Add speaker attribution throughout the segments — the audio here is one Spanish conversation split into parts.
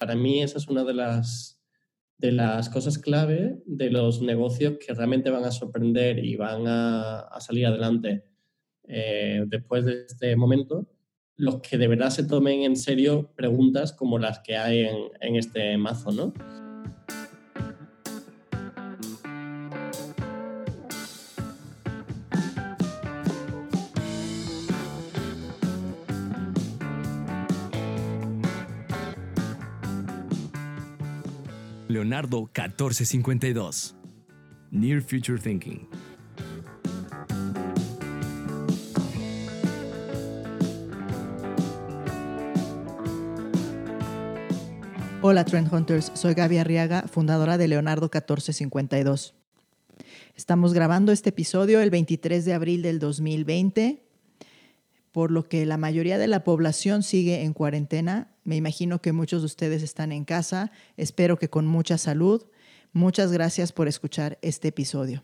Speaker 1: Para mí esa es una de las, de las cosas clave de los negocios que realmente van a sorprender y van a, salir adelante eh, después de este momento, los que de verdad se tomen en serio preguntas como las que hay en, en este mazo, ¿no?
Speaker 2: Leonardo 1452. Near Future Thinking.
Speaker 3: Hola Trend Hunters, soy Gaby Arriaga, fundadora de Leonardo 1452. Estamos grabando este episodio el 23 de abril del 2020 por lo que la mayoría de la población sigue en cuarentena. Me imagino que muchos de ustedes están en casa. Espero que con mucha salud. Muchas gracias por escuchar este episodio.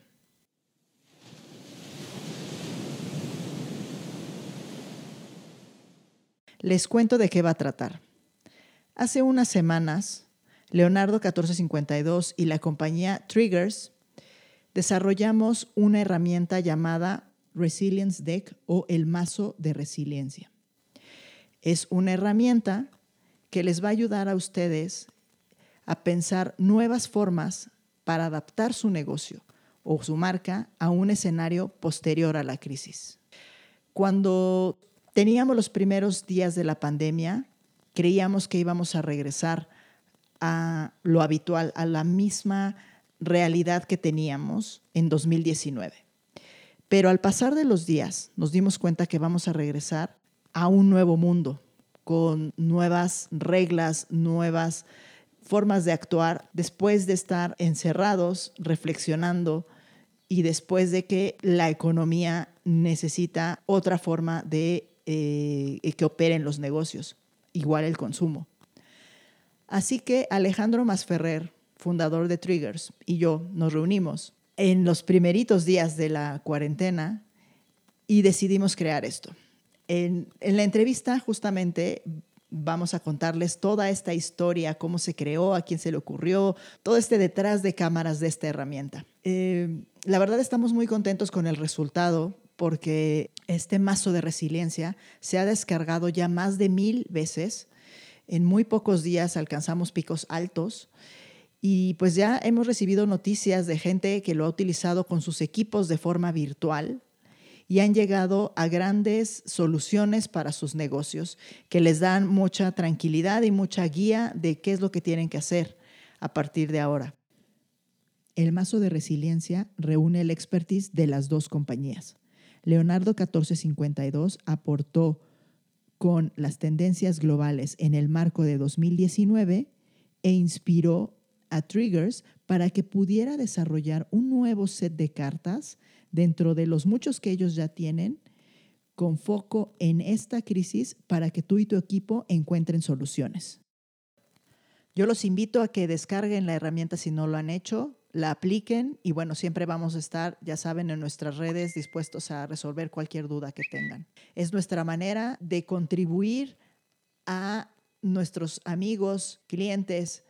Speaker 3: Les cuento de qué va a tratar. Hace unas semanas, Leonardo 1452 y la compañía Triggers desarrollamos una herramienta llamada Resilience Deck o el mazo de resiliencia. Es una herramienta que les va a ayudar a ustedes a pensar nuevas formas para adaptar su negocio o su marca a un escenario posterior a la crisis. Cuando teníamos los primeros días de la pandemia, creíamos que íbamos a regresar a lo habitual, a la misma realidad que teníamos en 2019. Pero al pasar de los días nos dimos cuenta que vamos a regresar a un nuevo mundo, con nuevas reglas, nuevas formas de actuar, después de estar encerrados, reflexionando y después de que la economía necesita otra forma de eh, que operen los negocios, igual el consumo. Así que Alejandro Masferrer, fundador de Triggers, y yo nos reunimos en los primeritos días de la cuarentena y decidimos crear esto. En, la entrevista justamente vamos a contarles toda esta historia, cómo se creó, a quién se le ocurrió, todo este detrás de cámaras de esta herramienta. Eh, la verdad estamos muy contentos con el resultado porque este mazo de resiliencia se ha descargado ya más de mil veces. En muy pocos días alcanzamos picos altos y pues ya hemos recibido noticias de gente que lo ha utilizado con sus equipos de forma virtual y han llegado a grandes soluciones para sus negocios que les dan mucha tranquilidad y mucha guía de qué es lo que tienen que hacer a partir de ahora. El mazo de resiliencia reúne el expertise de las dos compañías. Leonardo 1452 aportó con las tendencias globales en el marco de 2019 e inspiró a Triggers para que pudiera desarrollar un nuevo set de cartas dentro de los muchos que ellos ya tienen con foco en esta crisis para que tú y tu equipo encuentren soluciones. Yo los invito a que descarguen la herramienta si no lo han hecho, la apliquen y bueno, siempre vamos a estar, ya saben, en nuestras redes dispuestos a resolver cualquier duda que tengan. Es nuestra manera de contribuir a nuestros amigos, clientes,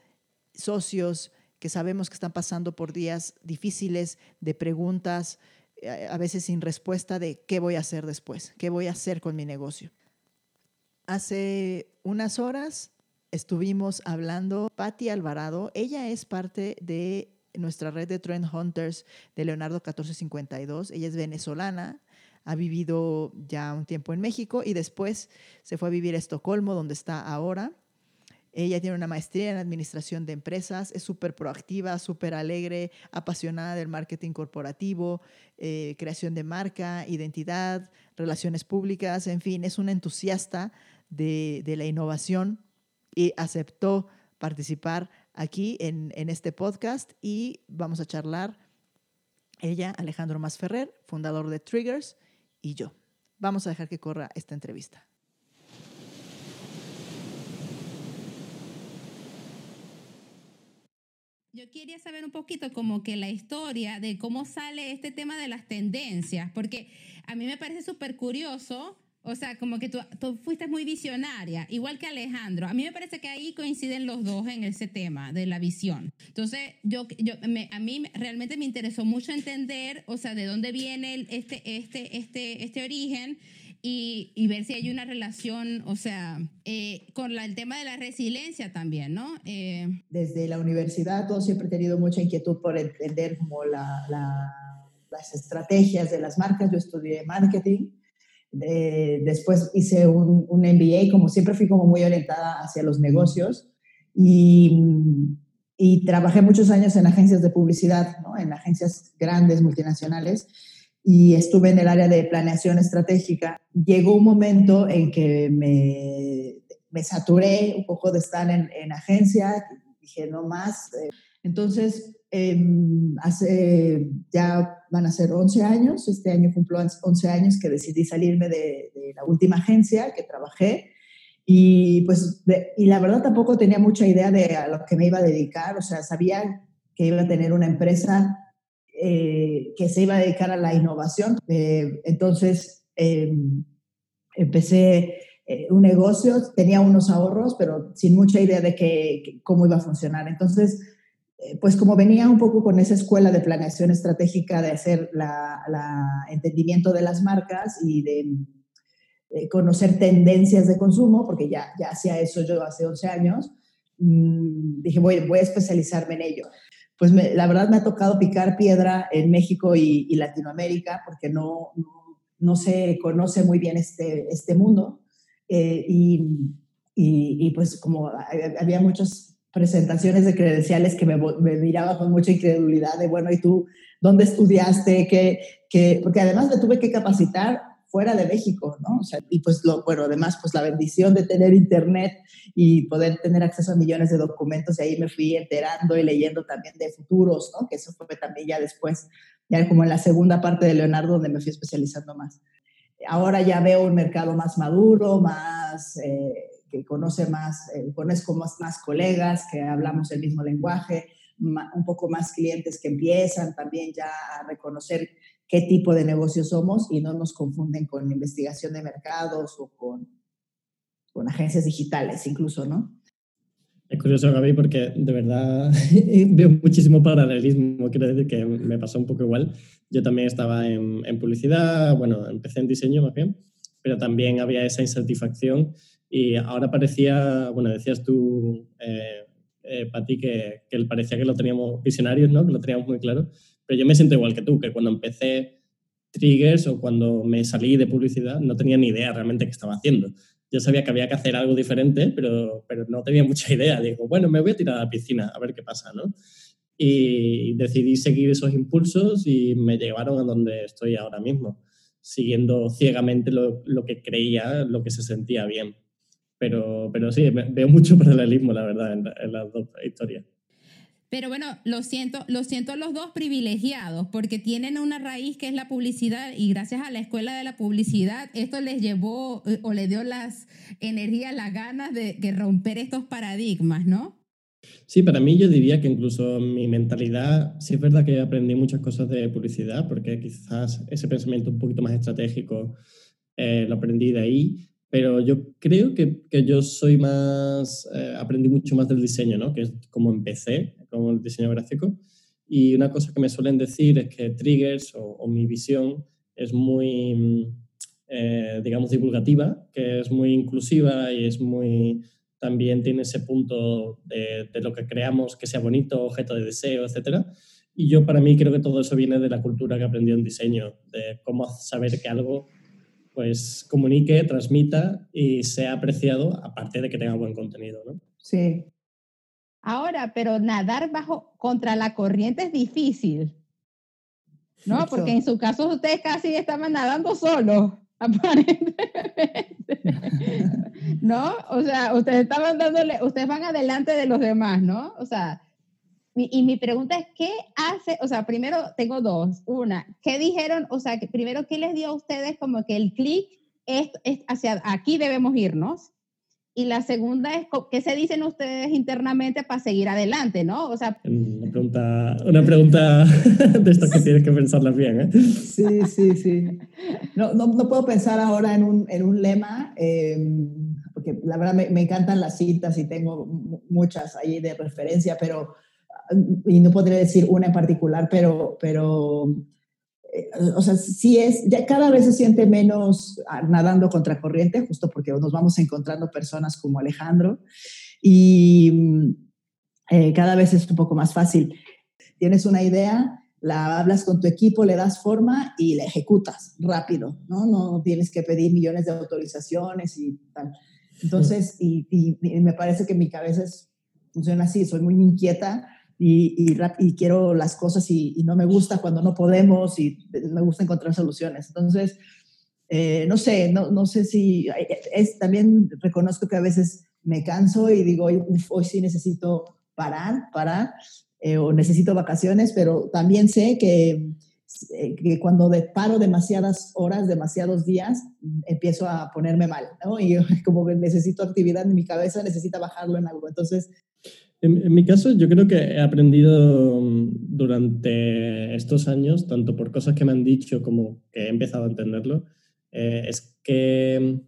Speaker 3: socios que sabemos que están pasando por días difíciles de preguntas, eh, a veces sin respuesta de qué voy a hacer después, qué voy a hacer con mi negocio. Hace unas horas estuvimos hablando, Patti Alvarado, ella es parte de nuestra red de Trend Hunters de Leonardo 1452, ella es venezolana, ha vivido ya un tiempo en México y después se fue a vivir a Estocolmo, donde está ahora. Ella tiene una maestría en administración de empresas, es súper proactiva, súper alegre, apasionada del marketing corporativo, eh, creación de marca, identidad, relaciones públicas, en fin, es una entusiasta de, la innovación y aceptó participar aquí en, este podcast y vamos a charlar ella, Alejandro Masferrer, fundador de Triggers, y yo. Vamos a dejar que corra esta entrevista.
Speaker 4: Yo quería saber un poquito como que la historia de cómo sale este tema de las tendencias, porque a mí me parece súper curioso, O sea, como que tú, fuiste muy visionaria, igual que Alejandro. A mí me parece que ahí coinciden los dos en ese tema de la visión. Entonces, yo, yo me, a mí realmente me interesó mucho entender, o sea, de dónde viene este, este, este, este origen y, y, ver si hay una relación, o sea, eh, con la, el tema de la resiliencia también, ¿no?
Speaker 3: Eh, Desde la universidad, todo siempre he tenido mucha inquietud por entender como la, la, las estrategias de las marcas. Yo estudié marketing después hice un, un, MBA, como siempre fui como muy orientada hacia los negocios y, y trabajé muchos años en agencias de publicidad, ¿no? en agencias grandes, multinacionales, y estuve en el área de planeación estratégica. Llegó un momento en que me, me saturé un poco de estar en, en agencia, dije no más. Eh, entonces Em, hace ya van a ser 11 años, este año cumplo 11 años que decidí salirme de, la última agencia que trabajé y pues y la verdad tampoco tenía mucha idea de a lo que me iba a dedicar, o sea, sabía que iba a tener una empresa eh, que se iba a dedicar a la innovación, eh, entonces em, empecé eh, un negocio, tenía unos ahorros, pero sin mucha idea de que, cómo iba a funcionar, entonces eh, pues como venía un poco con esa escuela de planeación estratégica de hacer la, entendimiento de las marcas y de, conocer tendencias de consumo, porque ya, ya hacía eso yo hace 11 años, mm, dije, voy a especializarme en ello. Pues la verdad me ha tocado picar piedra en México y, Latinoamérica, porque no, no, se conoce muy bien este, este mundo. Eh, y, y, pues como había muchos presentaciones de credenciales que me, me, miraba con mucha incredulidad de, bueno, ¿y tú dónde estudiaste? ¿Qué, qué? Porque además me tuve que capacitar fuera de México, ¿no? O sea, y pues, lo, bueno, además, pues la bendición de tener internet y poder tener acceso a millones de documentos, y ahí me fui enterando y leyendo también de futuros, ¿no? Que eso fue también ya después, ya como en la segunda parte de Leonardo, donde me fui especializando más. Ahora ya veo un mercado más maduro, más... Eh, que conoce más, eh, conozco más, más colegas, que hablamos el mismo lenguaje, un poco más clientes que empiezan también ya a reconocer qué tipo de negocio somos y no nos confunden con investigación de mercados o con, con agencias digitales incluso, ¿no?
Speaker 1: Es curioso, Gaby, porque de verdad veo muchísimo paralelismo. Quiero decir que me pasó un poco igual. Yo también estaba en, en publicidad, bueno, empecé en diseño más bien, pero también había esa insatisfacción y ahora parecía, bueno, decías tú, eh, eh Pati, que, que parecía que lo teníamos visionarios, ¿no? Que lo teníamos muy claro. Pero yo me siento igual que tú, que cuando empecé Triggers o cuando me salí de publicidad no tenía ni idea realmente qué estaba haciendo. Yo sabía que había que hacer algo diferente, pero, pero no tenía mucha idea. Digo, bueno, me voy a tirar a la piscina a ver qué pasa, ¿no? Y decidí seguir esos impulsos y me llevaron a donde estoy ahora mismo, siguiendo ciegamente lo, lo que creía, lo que se sentía bien. Pero, pero sí, veo mucho paralelismo, la verdad, en, las dos historias.
Speaker 4: Pero bueno, lo siento, lo siento los dos privilegiados porque tienen una raíz que es la publicidad y gracias a la escuela de la publicidad esto les llevó eh, o les dio las energías, las ganas de, de romper estos paradigmas, ¿no?
Speaker 1: Sí, para mí yo diría que incluso mi mentalidad, sí es verdad que aprendí muchas cosas de publicidad porque quizás ese pensamiento un poquito más estratégico eh, lo aprendí de ahí, pero yo creo que, que yo soy más, eh, aprendí mucho más del diseño, ¿no? Que es como empecé, como el diseño gráfico. Y una cosa que me suelen decir es que Triggers o, mi visión es muy, eh, digamos, divulgativa, que es muy inclusiva y es muy, también tiene ese punto de, de, lo que creamos que sea bonito, objeto de deseo, etc. Y yo para mí creo que todo eso viene de la cultura que aprendí en diseño, de cómo saber que algo pues comunique, transmita y sea apreciado, aparte de que tenga buen contenido, ¿no?
Speaker 3: Sí.
Speaker 4: Ahora, pero nadar bajo contra la corriente es difícil, ¿no? Porque en su caso ustedes casi estaban nadando solos, aparentemente. ¿No? O sea, ustedes estaban dándole, ustedes van adelante de los demás, ¿no? O sea, y mi pregunta es, ¿qué hace? O sea, primero tengo dos. Una, ¿qué dijeron? O sea, que primero, ¿qué les dio a ustedes como que el clic es, es, hacia aquí debemos irnos? y la segunda es, ¿qué se dicen ustedes internamente para seguir adelante, no? O sea...
Speaker 1: Una pregunta, una pregunta de estas que tienes que pensarlas bien, ¿eh?
Speaker 3: Sí, sí, sí. No, no, no puedo pensar ahora en un, en un lema, em, porque la verdad me, me, encantan las citas y tengo muchas ahí de referencia, pero, y no podría decir una en particular, pero, pero o sea, sí es, ya cada vez se siente menos ah, nadando contra corriente, justo porque nos vamos encontrando personas como Alejandro y mm, eh, cada vez es un poco más fácil. Tienes una idea, la hablas con tu equipo, le das forma y la ejecutas rápido, ¿no? No tienes que pedir millones de autorizaciones y tal. Entonces, y, y, me parece que mi cabeza es, funciona así, soy muy inquieta y, y, quiero las cosas y, no me gusta cuando no podemos y me gusta encontrar soluciones. Entonces, eh, no sé, no, no, sé si es, también reconozco que a veces me canso y digo, hoy, hoy sí necesito parar, parar, eh, o necesito vacaciones, pero también sé que, eh, que cuando de, paro demasiadas horas, demasiados días, empiezo a ponerme mal, ¿no? Y como que necesito actividad en mi cabeza, necesita bajarlo en algo. Entonces,
Speaker 1: en, mi caso, yo creo que he aprendido mm, durante estos años, tanto por cosas que me han dicho como que he empezado a entenderlo, eh, es que mm,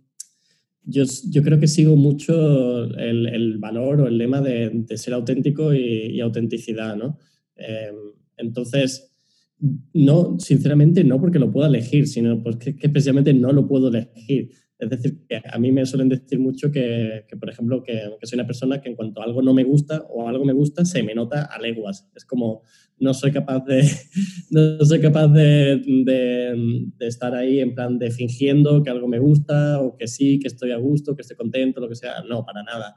Speaker 1: yo, yo, creo que sigo mucho el, el valor o el lema de, de ser auténtico y, autenticidad, ¿no? Eh, entonces, no, sinceramente no porque lo pueda elegir, sino porque que precisamente no lo puedo elegir. Es decir, que a mí me suelen decir mucho que, por ejemplo, que, que, soy una persona que en cuanto algo no me gusta o algo me gusta, se me nota a leguas. Es como, no soy capaz de, no soy capaz de, estar ahí en plan de fingiendo que algo me gusta o que sí, que estoy a gusto, que estoy contento, lo que sea. No, para nada.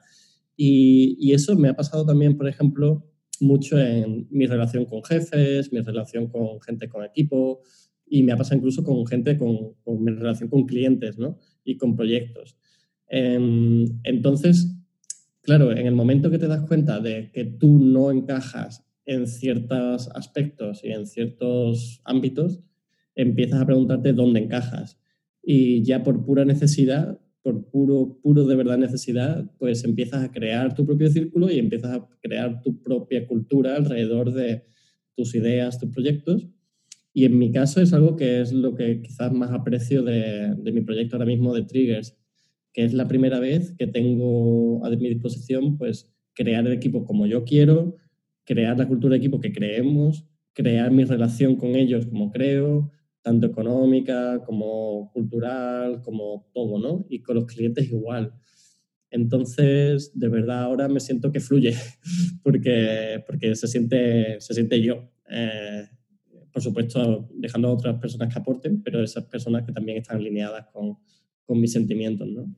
Speaker 1: Y, y eso me ha pasado también, por ejemplo, mucho en mi relación con jefes, mi relación con gente con equipo y me ha pasado incluso con gente con, con mi relación con clientes, ¿no? Y con proyectos. Em, entonces, claro, en el momento que te das cuenta de que tú no encajas en ciertos aspectos y en ciertos ámbitos, empiezas a preguntarte dónde encajas. Y ya por pura necesidad, por puro, puro de verdad necesidad, pues empiezas a crear tu propio círculo y empiezas a crear tu propia cultura alrededor de tus ideas, tus proyectos. Y en mi caso es algo que es lo que quizás más aprecio de, de, mi proyecto ahora mismo de Triggers, que es la primera vez que tengo a mi disposición pues crear el equipo como yo quiero, crear la cultura de equipo que creemos, crear mi relación con ellos como creo, tanto económica como cultural, como todo, ¿no? Y con los clientes igual. Entonces, de verdad, ahora me siento que fluye, porque, porque se, siente, se siente yo. Eh, por supuesto, dejando a otras personas que aporten, pero esas personas que también están alineadas con, con mis sentimientos, ¿no?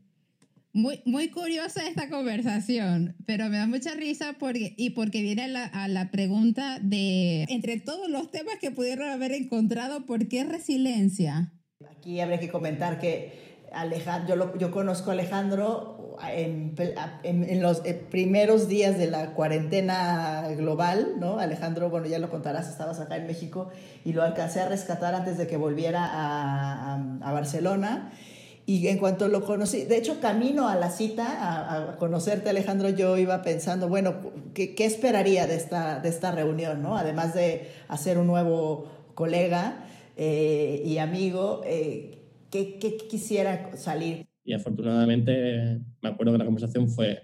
Speaker 4: Muy, muy curiosa esta conversación, pero me da mucha risa porque, y porque viene a la, a la, pregunta de, entre todos los temas que pudieron haber encontrado, ¿por qué resiliencia?
Speaker 3: Aquí habría que comentar que Alejandro, yo, conozco a Alejandro en, los eh, primeros días de la cuarentena global, ¿no? Alejandro, bueno, ya lo contarás, estabas acá en México y lo alcancé a rescatar antes de que volviera a, Barcelona. Y en cuanto lo conocí, de hecho, camino a la cita, a, a conocerte, Alejandro, yo iba pensando, bueno, ¿qué, qué esperaría de esta, de esta reunión, ¿no? Además de hacer un nuevo colega eh, y amigo. Eh, ¿Qué, quisiera salir?
Speaker 1: Y afortunadamente me acuerdo que la conversación fue,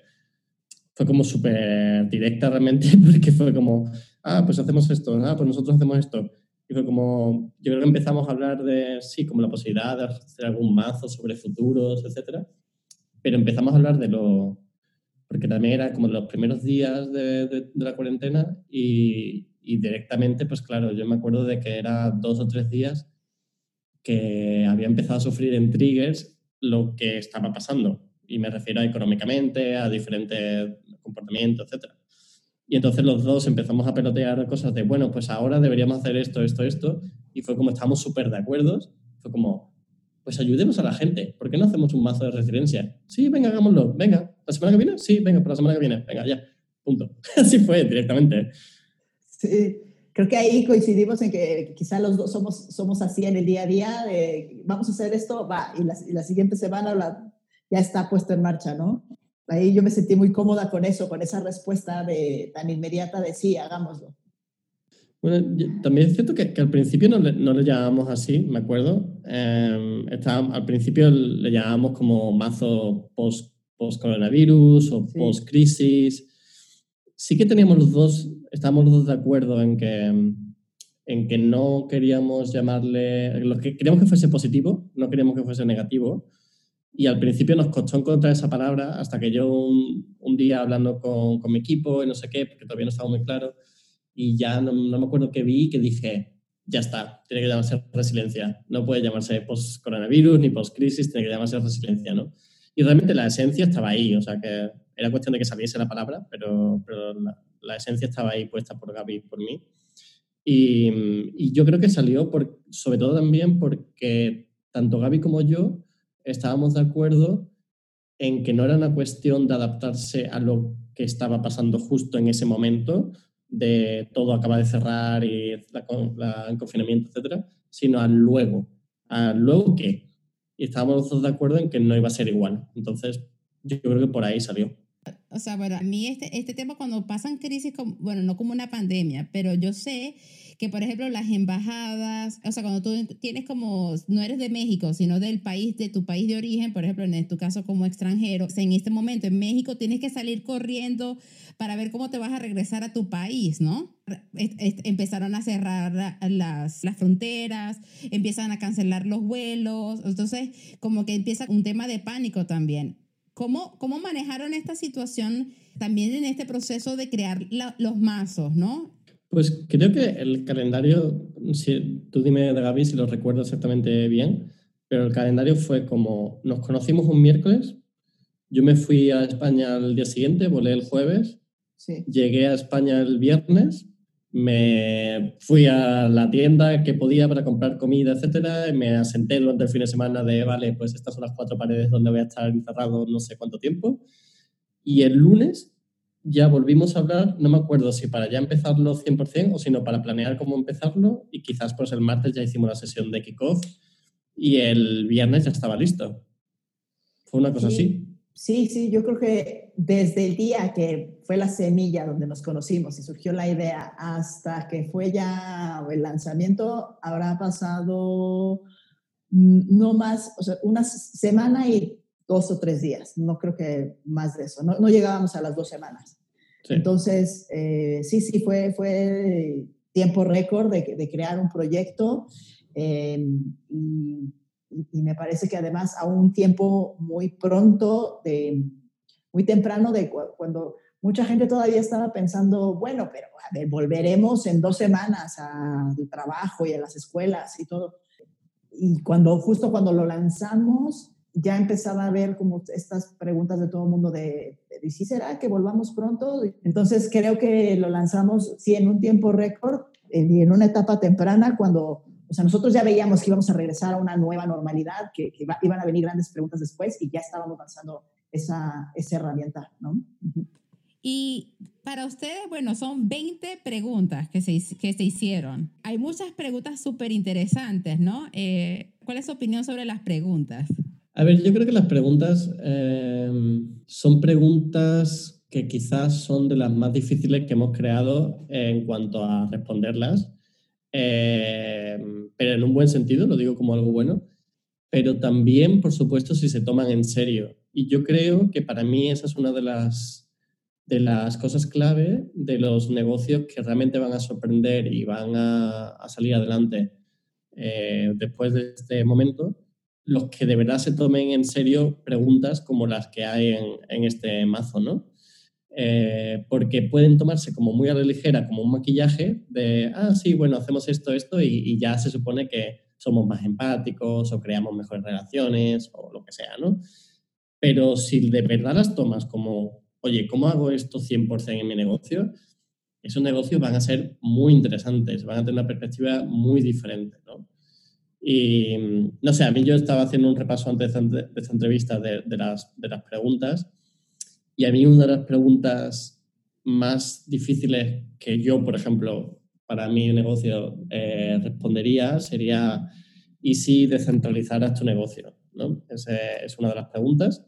Speaker 1: fue como súper directa realmente, porque fue como, ah, pues hacemos esto, ah, pues nosotros hacemos esto. Y fue como, yo creo que empezamos a hablar de, sí, como la posibilidad de hacer algún mazo sobre futuros, etcétera. Pero empezamos a hablar de lo, porque también era como de los primeros días de, de, de la cuarentena y, y, directamente, pues claro, yo me acuerdo de que era dos o tres días que había empezado a sufrir en triggers lo que estaba pasando. Y me refiero a económicamente, a diferentes comportamientos, etc. Y entonces los dos empezamos a pelotear cosas de, bueno, pues ahora deberíamos hacer esto, esto, esto. Y fue como estamos súper de acuerdo. Fue como, pues ayudemos a la gente. ¿Por qué no hacemos un mazo de resiliencia? Sí, venga, hagámoslo. Venga, ¿la semana que viene? Sí, venga, por la semana que viene. Venga, ya. Punto. Así fue directamente.
Speaker 3: Sí creo que ahí coincidimos en que quizá los dos somos, somos así en el día a día, de, vamos a hacer esto, va, y la, y la siguiente semana la, ya está puesto en marcha, ¿no? ahí yo me sentí muy cómoda con eso, con esa respuesta de, tan inmediata de sí, hagámoslo.
Speaker 1: Bueno, también es cierto que, al principio no le, no le, llamábamos así, me acuerdo. Eh, al principio le llamábamos como mazo post, post o post crisis. Sí que teníamos los dos, estábamos los dos de acuerdo en que, en que no queríamos llamarle, lo que queríamos que fuese positivo, no queríamos que fuese negativo. Y al principio nos costó encontrar esa palabra hasta que yo un, un día hablando con, con, mi equipo y no sé qué, porque todavía no estaba muy claro, y ya no, no me acuerdo qué vi, que dije, ya está, tiene que llamarse resiliencia. No puede llamarse post-coronavirus ni post-crisis, tiene que llamarse resiliencia, ¿no? Y realmente la esencia estaba ahí, o sea que era cuestión de que saliese la palabra, pero, pero la, la, esencia estaba ahí puesta por Gaby y por mí. Y, y, yo creo que salió por, sobre todo también porque tanto Gaby como yo estábamos de acuerdo en que no era una cuestión de adaptarse a lo que estaba pasando justo en ese momento, de todo acaba de cerrar y el confinamiento, etcétera, sino al luego. ¿Al luego qué? Y estábamos todos de acuerdo en que no iba a ser igual. Entonces, yo creo que por ahí salió.
Speaker 4: O sea, bueno, a mí este, este tema cuando pasan crisis, como, bueno, no como una pandemia, pero yo sé que, por ejemplo, las embajadas, o sea, cuando tú tienes como, no eres de México, sino del país, de tu país de origen, por ejemplo, en tu caso como extranjero, o sea, en este momento en México tienes que salir corriendo para ver cómo te vas a regresar a tu país, ¿no? Empezaron a cerrar las, las fronteras, empiezan a cancelar los vuelos, entonces como que empieza un tema de pánico también. ¿Cómo, ¿Cómo manejaron esta situación también en este proceso de crear los mazos, ¿no?
Speaker 1: Pues creo que el calendario, si, tú dime de Gaby si lo recuerdo exactamente bien, pero el calendario fue como, nos conocimos un miércoles, yo me fui a España al día siguiente, volé el jueves, sí. llegué a España el viernes, me fui a la tienda que podía para comprar comida, etcétera, y me asenté durante el fin de semana de, vale, pues estas son las cuatro paredes donde voy a estar encerrado no sé cuánto tiempo. Y el lunes ya volvimos a hablar, no me acuerdo si para ya empezarlo 100% o sino para planear cómo empezarlo y quizás pues el martes ya hicimos la sesión de kickoff y el viernes ya estaba listo. Fue una cosa
Speaker 3: sí,
Speaker 1: así.
Speaker 3: Sí, sí, yo creo que desde el día que fue la semilla donde nos conocimos y surgió la idea hasta que fue ya el lanzamiento, habrá pasado no más, o sea, una semana y dos o tres días, no creo que más de eso, no, no llegábamos a las dos semanas. Sí. Entonces, eh, sí, sí, fue, fue tiempo récord de, de, crear un proyecto eh, y, y, me parece que además a un tiempo muy pronto, de, muy temprano, de cuando mucha gente todavía estaba pensando, bueno, pero a ver, volveremos en dos semanas al trabajo y a las escuelas y todo. Y cuando, justo cuando lo lanzamos, ya empezaba a ver como estas preguntas de todo el mundo de, ¿y si será que volvamos pronto? Entonces creo que lo lanzamos, sí, en un tiempo récord eh, y en una etapa temprana cuando, o sea, nosotros ya veíamos que íbamos a regresar a una nueva normalidad, que, que va, iban a venir grandes preguntas después y ya estábamos lanzando esa, esa herramienta, ¿no? Uh -huh.
Speaker 4: Y para ustedes, bueno, son 20 preguntas que se, que se hicieron. Hay muchas preguntas súper interesantes, ¿no? Eh, ¿Cuál es su opinión sobre las preguntas?
Speaker 1: A ver, yo creo que las preguntas eh, son preguntas que quizás son de las más difíciles que hemos creado en cuanto a responderlas, eh, pero en un buen sentido, lo digo como algo bueno, pero también, por supuesto, si se toman en serio. Y yo creo que para mí esa es una de las, de las cosas clave de los negocios que realmente van a sorprender y van a, salir adelante eh, después de este momento los que de verdad se tomen en serio preguntas como las que hay en, en este mazo, ¿no? Eh, porque pueden tomarse como muy a la ligera, como un maquillaje de, ah, sí, bueno, hacemos esto, esto, y, y, ya se supone que somos más empáticos o creamos mejores relaciones o lo que sea, ¿no? Pero si de verdad las tomas como, oye, ¿cómo hago esto 100% en mi negocio? Esos negocios van a ser muy interesantes, van a tener una perspectiva muy diferente, ¿no? Y no sé, a mí yo estaba haciendo un repaso antes de esta entrevista de, de, las, de las preguntas y a mí una de las preguntas más difíciles que yo, por ejemplo, para mi negocio eh, respondería sería, ¿y si descentralizaras tu negocio? ¿no? Esa es una de las preguntas.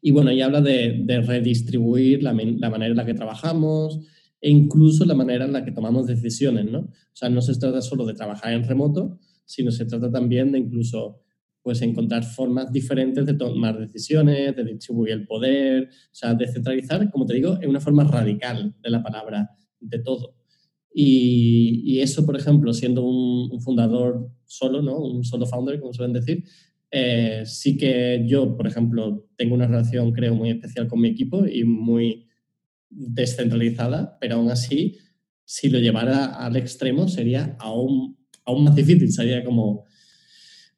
Speaker 1: Y bueno, y habla de, de redistribuir la, la, manera en la que trabajamos e incluso la manera en la que tomamos decisiones, ¿no? O sea, no se trata solo de trabajar en remoto, sino se trata también de incluso pues encontrar formas diferentes de tomar decisiones, de distribuir el poder, o sea, descentralizar, como te digo, en una forma radical de la palabra, de todo. Y, eso, por ejemplo, siendo un, fundador solo, ¿no? un solo founder, como suelen decir, eh, sí que yo, por ejemplo, tengo una relación, creo, muy especial con mi equipo y muy descentralizada, pero aún así, si lo llevara al extremo, sería aún, aún más difícil. Sería como,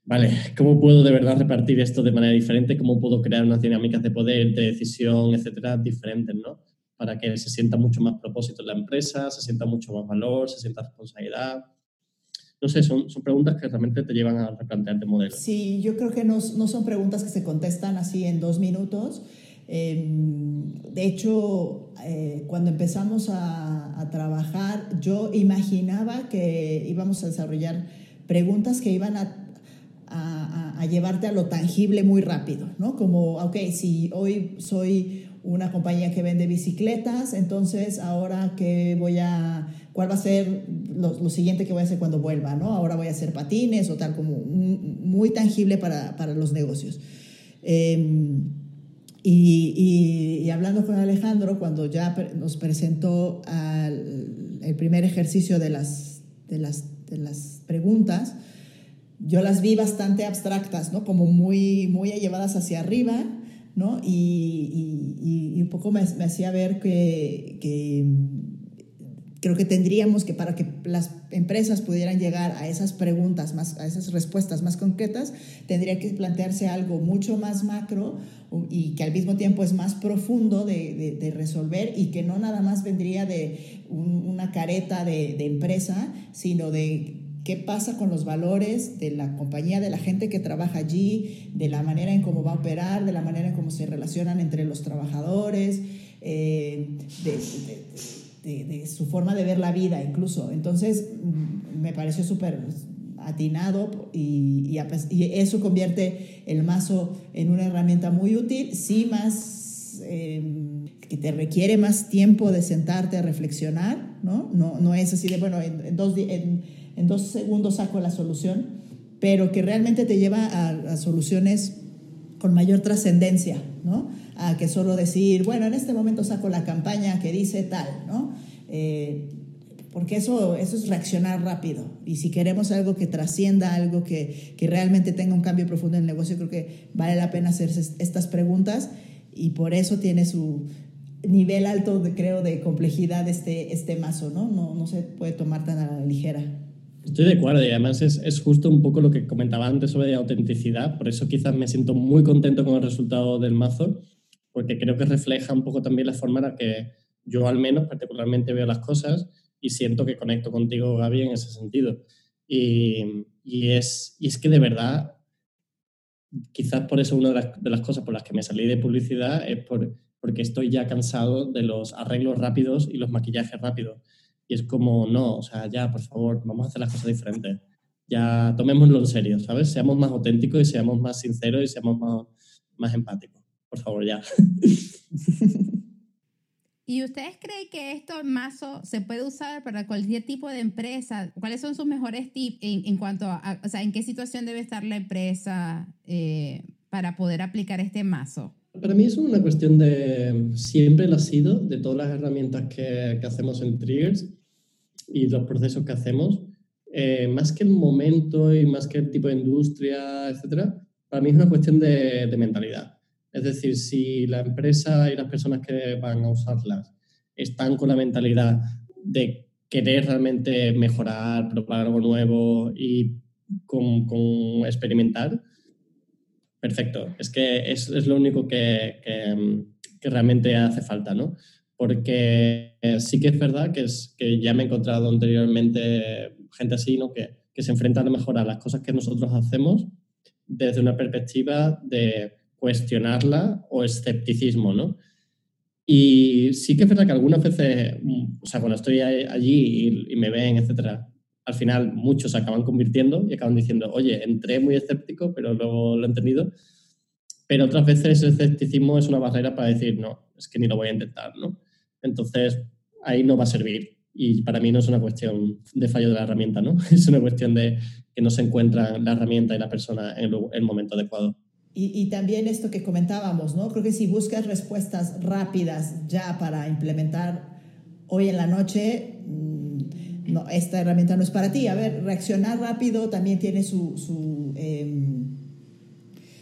Speaker 1: vale, ¿cómo puedo de verdad repartir esto de manera diferente? ¿Cómo puedo crear unas dinámicas de poder, de decisión, etcétera, diferentes, ¿no? Para que se sienta mucho más propósito en la empresa, se sienta mucho más valor, se sienta responsabilidad. No sé, son, son preguntas que realmente te llevan a replantearte modelos.
Speaker 3: Sí, yo creo que no, no son preguntas que se contestan así en dos minutos. Em, de hecho, eh, cuando empezamos a, a, trabajar, yo imaginaba que íbamos a desarrollar preguntas que iban a a, llevarte a lo tangible muy rápido, ¿no? Como, ok, si hoy soy una compañía que vende bicicletas, entonces ahora que voy a, cuál va a ser lo, siguiente que voy a hacer cuando vuelva, ¿no? Ahora voy a hacer patines o tal, como muy tangible para, para los negocios. Em, y, hablando con Alejandro, cuando ya nos presentó el primer ejercicio de las, de las preguntas, yo las vi bastante abstractas, ¿no? Como muy, muy llevadas hacia arriba, ¿no? Y, y, y un poco me, me hacía ver que, que, creo que tendríamos que, para que las empresas pudieran llegar a esas preguntas, más, a esas respuestas más concretas, tendría que plantearse algo mucho más macro y que al mismo tiempo es más profundo de, de, de resolver y que no nada más vendría de una careta de, de empresa, sino de qué pasa con los valores de la compañía, de la gente que trabaja allí, de la manera en cómo va a operar, de la manera en cómo se relacionan entre los trabajadores, eh, de, su forma de ver la vida incluso. Entonces, mm, me pareció súper atinado y, eso convierte el mazo en una herramienta muy útil, sí más... Em, que te requiere más tiempo de sentarte a reflexionar, ¿no? No, no es así de, bueno, en, dos días en dos segundos saco la solución, pero que realmente te lleva a, soluciones con mayor trascendencia, ¿no? A que solo decir, bueno, en este momento saco la campaña que dice tal, ¿no? Eh, porque eso, eso es reaccionar rápido. Y si queremos algo que trascienda, algo que, que, realmente tenga un cambio profundo en el negocio, creo que vale la pena hacerse estas preguntas y por eso tiene su nivel alto, de, creo, de complejidad este, este mazo, ¿no? ¿no? No se puede tomar tan a la ligera.
Speaker 1: Estoy de acuerdo y además es, es, justo un poco lo que comentaba antes sobre autenticidad, por eso quizás me siento muy contento con el resultado del mazo, porque creo que refleja un poco también la forma en la que yo al menos particularmente veo las cosas y siento que conecto contigo, Gaby, en ese sentido. Y, y es, y es que de verdad, quizás por eso una de las, de las, cosas por las que me salí de publicidad es por, porque estoy ya cansado de los arreglos rápidos y los maquillajes rápidos y es como, no, o sea, ya, por favor, vamos a hacer las cosas diferentes. Ya tomémoslo en serio, ¿sabes? Seamos más auténticos y seamos más sinceros y seamos más, más empáticos. Por favor, ya.
Speaker 4: ¿Y ustedes creen que esto en Mazo se puede usar para cualquier tipo de empresa? ¿Cuáles son sus mejores tips en, cuanto a, o sea, en qué situación debe estar la empresa eh, para poder aplicar este Mazo?
Speaker 1: Para mí es una cuestión de, siempre lo ha sido, de todas las herramientas que, que hacemos en Triggers, y los procesos que hacemos, eh, más que el momento y más que el tipo de industria, etcétera, para mí es una cuestión de, de, mentalidad. Es decir, si la empresa y las personas que van a usarlas están con la mentalidad de querer realmente mejorar, probar algo nuevo y con, con experimentar, perfecto. Es que es, es lo único que, que, que, realmente hace falta, ¿no? porque sí que es verdad que, es, que ya me he encontrado anteriormente gente así, ¿no? que, que se enfrenta a lo mejor a las cosas que nosotros hacemos desde una perspectiva de cuestionarla o escepticismo, ¿no? Y sí que es verdad que algunas veces, o sea, cuando estoy allí y, me ven, etcétera, al final muchos se acaban convirtiendo y acaban diciendo, oye, entré muy escéptico, pero luego lo he entendido. pero otras veces el escepticismo es una barrera para decir, no, es que ni lo voy a intentar, ¿no? Entonces, ahí no va a servir. Y para mí no es una cuestión de fallo de la herramienta, ¿no? Es una cuestión de que no se encuentra la herramienta y la persona en el momento adecuado.
Speaker 3: Y, y, también esto que comentábamos, ¿no? Creo que si buscas respuestas rápidas ya para implementar hoy en la noche, no, esta herramienta no es para ti. A ver, reaccionar rápido también tiene su, su, eh,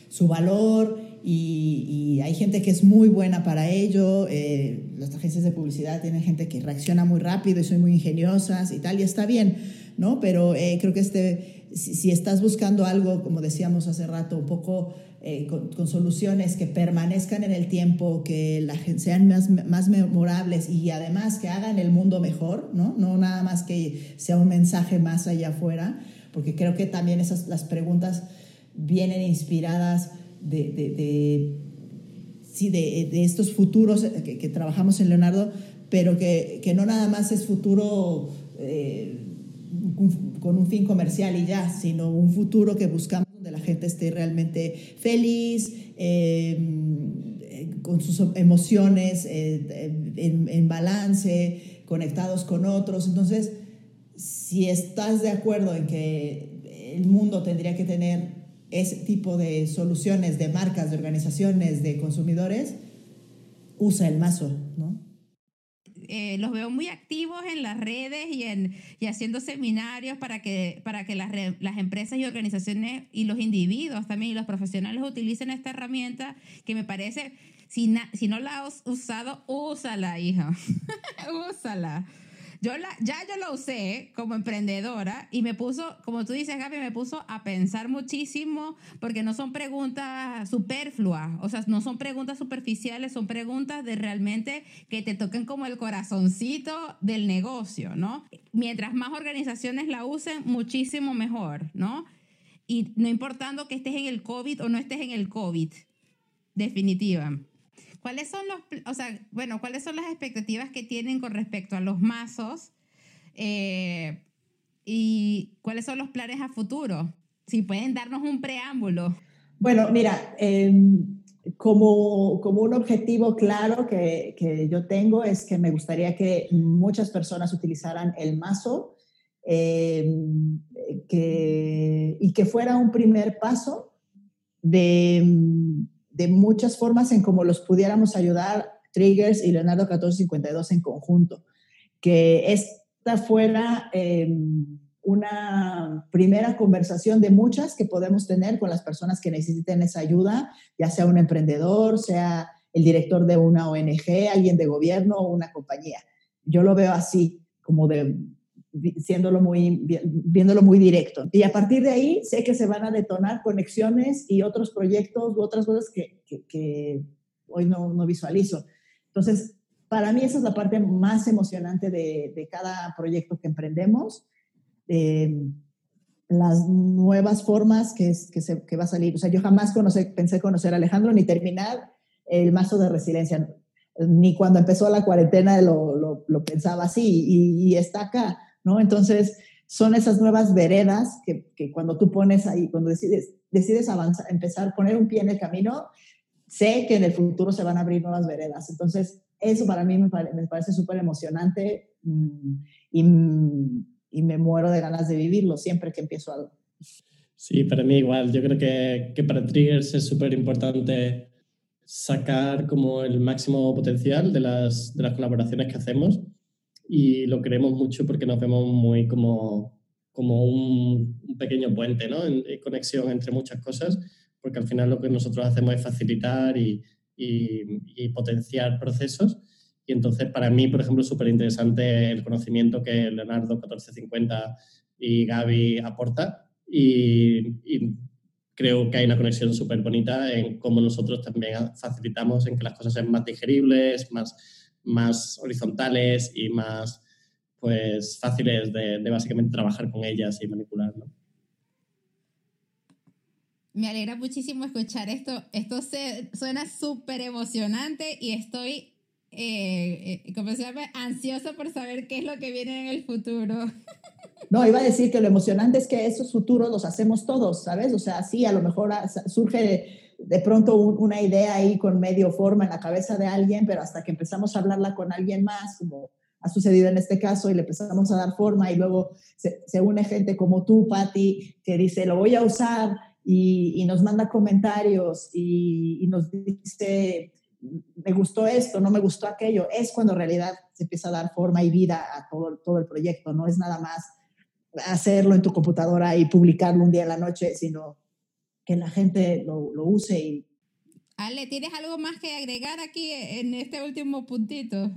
Speaker 3: su valor y, y, hay gente que es muy buena para ello. Eh, las agencias de publicidad tienen gente que reacciona muy rápido y son muy ingeniosas y tal, y está bien, ¿no? Pero eh, creo que este, si, estás buscando algo, como decíamos hace rato, un poco eh, con, soluciones que permanezcan en el tiempo, que sean más, más memorables y además que hagan el mundo mejor, ¿no? No nada más que sea un mensaje más allá afuera, porque creo que también esas, las preguntas vienen inspiradas de, sí, de, de, estos futuros que, que, trabajamos en Leonardo, pero que, que no nada más es futuro eh, con un fin comercial y ya, sino un futuro que buscamos donde la gente esté realmente feliz, eh, con sus emociones eh, en, en, balance, conectados con otros. Entonces, si estás de acuerdo en que el mundo tendría que tener ese tipo de soluciones de marcas, de organizaciones, de consumidores, usa el mazo, ¿no?
Speaker 4: Eh, los veo muy activos en las redes y, en, y haciendo seminarios para que, para que las, las empresas y organizaciones y los individuos también y los profesionales utilicen esta herramienta que me parece, si, na, si no la has usado, úsala, hija. úsala. Yo la, ya yo la usé como emprendedora y me puso, como tú dices, Gaby, me puso a pensar muchísimo porque no son preguntas superfluas, o sea, no son preguntas superficiales, son preguntas de realmente que te toquen como el corazoncito del negocio, ¿no? Mientras más organizaciones la usen, muchísimo mejor, ¿no? Y no importando que estés en el COVID o no estés en el COVID, definitiva. ¿Cuáles son los, o sea, bueno, cuáles son las expectativas que tienen con respecto a los mazos eh, y cuáles son los planes a futuro? Si pueden darnos un preámbulo.
Speaker 3: Bueno, mira, eh, como, como un objetivo claro que, que, yo tengo es que me gustaría que muchas personas utilizaran el mazo eh, que, y que fuera un primer paso de de muchas formas en cómo los pudiéramos ayudar Triggers y Leonardo 1452 en conjunto. Que esta fuera eh, una primera conversación de muchas que podemos tener con las personas que necesiten esa ayuda, ya sea un emprendedor, sea el director de una ONG, alguien de gobierno o una compañía. Yo lo veo así, como de siéndolo muy, viéndolo muy directo. Y a partir de ahí sé que se van a detonar conexiones y otros proyectos u otras cosas que, que, hoy no, no, visualizo. Entonces, para mí esa es la parte más emocionante de, de cada proyecto que emprendemos. Eh, las nuevas formas que, es, que, se, que va a salir. O sea, yo jamás conocí, pensé conocer a Alejandro ni terminar el mazo de resiliencia. Ni cuando empezó la cuarentena lo, lo, lo pensaba así y, y está acá ¿no? Entonces, son esas nuevas veredas que, cuando tú pones ahí, cuando decides, decides avanzar, empezar, poner un pie en el camino, sé que en el futuro se van a abrir nuevas veredas. Entonces, eso para mí me, pare, me parece súper emocionante mmm, y, y, me muero de ganas de vivirlo siempre que empiezo algo.
Speaker 1: Sí, para mí igual. Yo creo que, que para Triggers es súper importante sacar como el máximo potencial de las, de las colaboraciones que hacemos y lo queremos mucho porque nos vemos muy como, como un, un pequeño puente, ¿no? En, en, conexión entre muchas cosas, porque al final lo que nosotros hacemos es facilitar y, y, y potenciar procesos. Y entonces, para mí, por ejemplo, es súper interesante el conocimiento que Leonardo 1450 y Gaby aporta. Y, y creo que hay una conexión súper bonita en cómo nosotros también facilitamos en que las cosas sean más digeribles, más más horizontales y más pues fáciles de, de básicamente trabajar con ellas y manipular. ¿no?
Speaker 4: Me alegra muchísimo escuchar esto. Esto se, suena súper emocionante y estoy, eh, eh, como se llama, ansiosa por saber qué es lo que viene en el futuro.
Speaker 3: No, iba a decir que lo emocionante es que esos futuros los hacemos todos, ¿sabes? O sea, sí, a lo mejor surge de pronto una idea ahí con medio forma en la cabeza de alguien, pero hasta que empezamos a hablarla con alguien más, como ha sucedido en este caso, y le empezamos a dar forma y luego se, une gente como tú, Patti, que dice, lo voy a usar y, nos manda comentarios y, nos dice, me gustó esto, no me gustó aquello, es cuando en realidad se empieza a dar forma y vida a todo, todo el proyecto, no es nada más hacerlo en tu computadora y publicarlo un día en la noche, sino que la gente lo, lo use. Y...
Speaker 4: Ale, ¿tienes algo más que agregar aquí en este último puntito?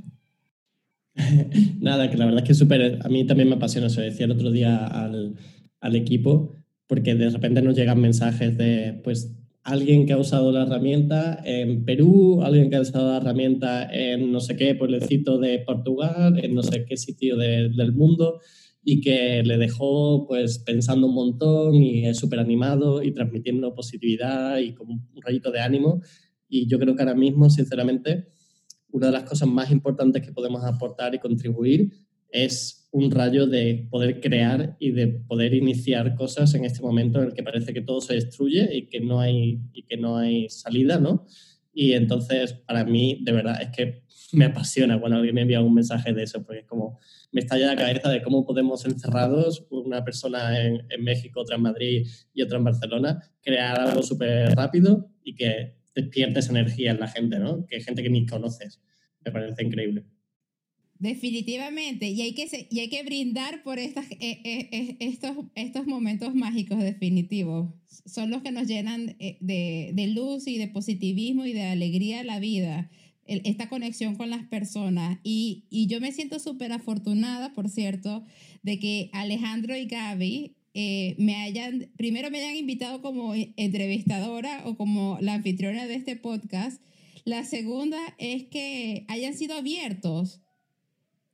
Speaker 1: Nada, que la verdad es que súper, a mí también me apasiona, eso decía el otro día al, al, equipo, porque de repente nos llegan mensajes de, pues, alguien que ha usado la herramienta en Perú, alguien que ha usado la herramienta en no sé qué pueblecito de Portugal, en no sé qué sitio del mundo, y que le dejó pues pensando un montón y es súper animado y transmitiendo positividad y como un rayito de ánimo. Y yo creo que ahora mismo, sinceramente, una de las cosas más importantes que podemos aportar y contribuir es un rayo de poder crear y de poder iniciar cosas en este momento en el que parece que todo se destruye y que no hay, y que no hay salida, ¿no? Y entonces, para mí, de verdad, es que me apasiona cuando alguien me envía un mensaje de eso, porque es como, me estalla la cabeza de cómo podemos encerrados, una persona en, México, otra en Madrid y otra en Barcelona, crear algo súper rápido y que despiertes energía en la gente, ¿no? Que gente que ni conoces. Me parece increíble.
Speaker 4: Definitivamente, y hay que, y hay que brindar por estas, eh, eh, eh, estos, estos momentos mágicos definitivos. Son los que nos llenan de, de, luz y de positivismo y de alegría la vida, esta conexión con las personas. Y, y yo me siento súper afortunada, por cierto, de que Alejandro y Gaby eh, me hayan, primero me hayan invitado como entrevistadora o como la anfitriona de este podcast. La segunda es que hayan sido abiertos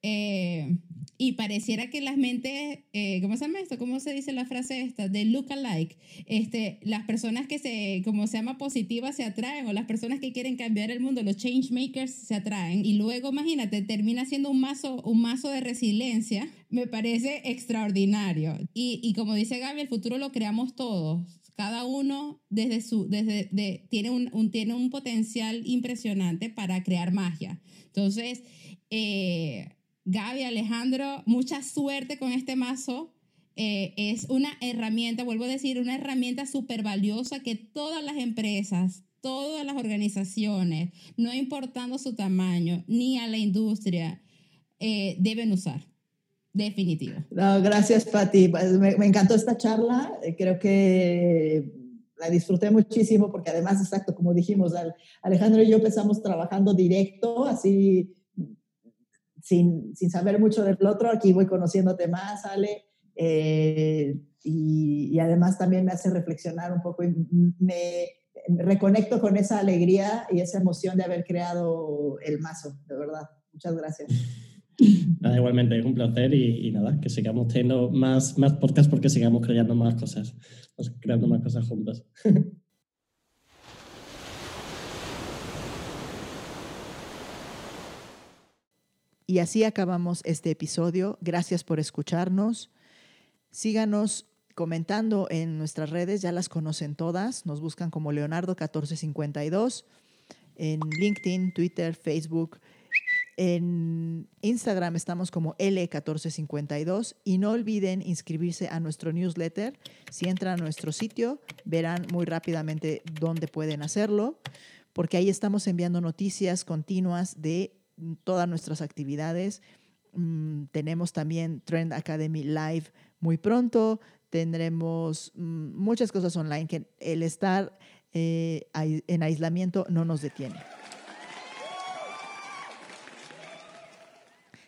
Speaker 4: eh, y pareciera que las mentes, eh, ¿cómo se llama esto? ¿Cómo se dice la frase esta? De look alike. Este, las personas que se, como se llama positivas, se atraen, o las personas que quieren cambiar el mundo, los change makers, se atraen. Y luego, imagínate, termina siendo un mazo, un mazo de resiliencia. Me parece extraordinario. Y, y como dice Gaby, el futuro lo creamos todos. Cada uno desde su, desde, de, tiene, un, un, tiene un potencial impresionante para crear magia. Entonces, eh, Gaby, Alejandro, mucha suerte con este mazo. Eh, es una herramienta, vuelvo a decir, una herramienta súper valiosa que todas las empresas, todas las organizaciones, no importando su tamaño, ni a la industria, eh, deben usar. Definitivo.
Speaker 3: gracias, Pati. Pues, me, me, encantó esta charla. Eh, creo que la disfruté muchísimo porque además, exacto, como dijimos, Alejandro y yo empezamos trabajando directo, así sin, sin, saber mucho del otro, aquí voy conociéndote más, Ale, eh, y, y, además también me hace reflexionar un poco y me, reconecto con esa alegría y esa emoción de haber creado el mazo, de verdad. Muchas gracias.
Speaker 1: Nada, igualmente, es un placer y, y, nada, que sigamos teniendo más, más podcasts porque sigamos creando más cosas, creando más cosas juntos.
Speaker 3: Y así acabamos este episodio. Gracias por escucharnos. Síganos comentando en nuestras redes, ya las conocen todas. Nos buscan como Leonardo1452 en LinkedIn, Twitter, Facebook. En Instagram estamos como L1452 y no olviden inscribirse a nuestro newsletter. Si entran a nuestro sitio, verán muy rápidamente dónde pueden hacerlo, porque ahí estamos enviando noticias continuas de todas nuestras actividades. Mm, tenemos también Trend Academy Live muy pronto. Tendremos mm, muchas cosas online que el estar eh, en aislamiento no nos detiene.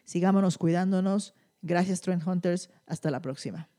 Speaker 3: Sigámonos cuidándonos. Gracias, Trend Hunters. Hasta la próxima.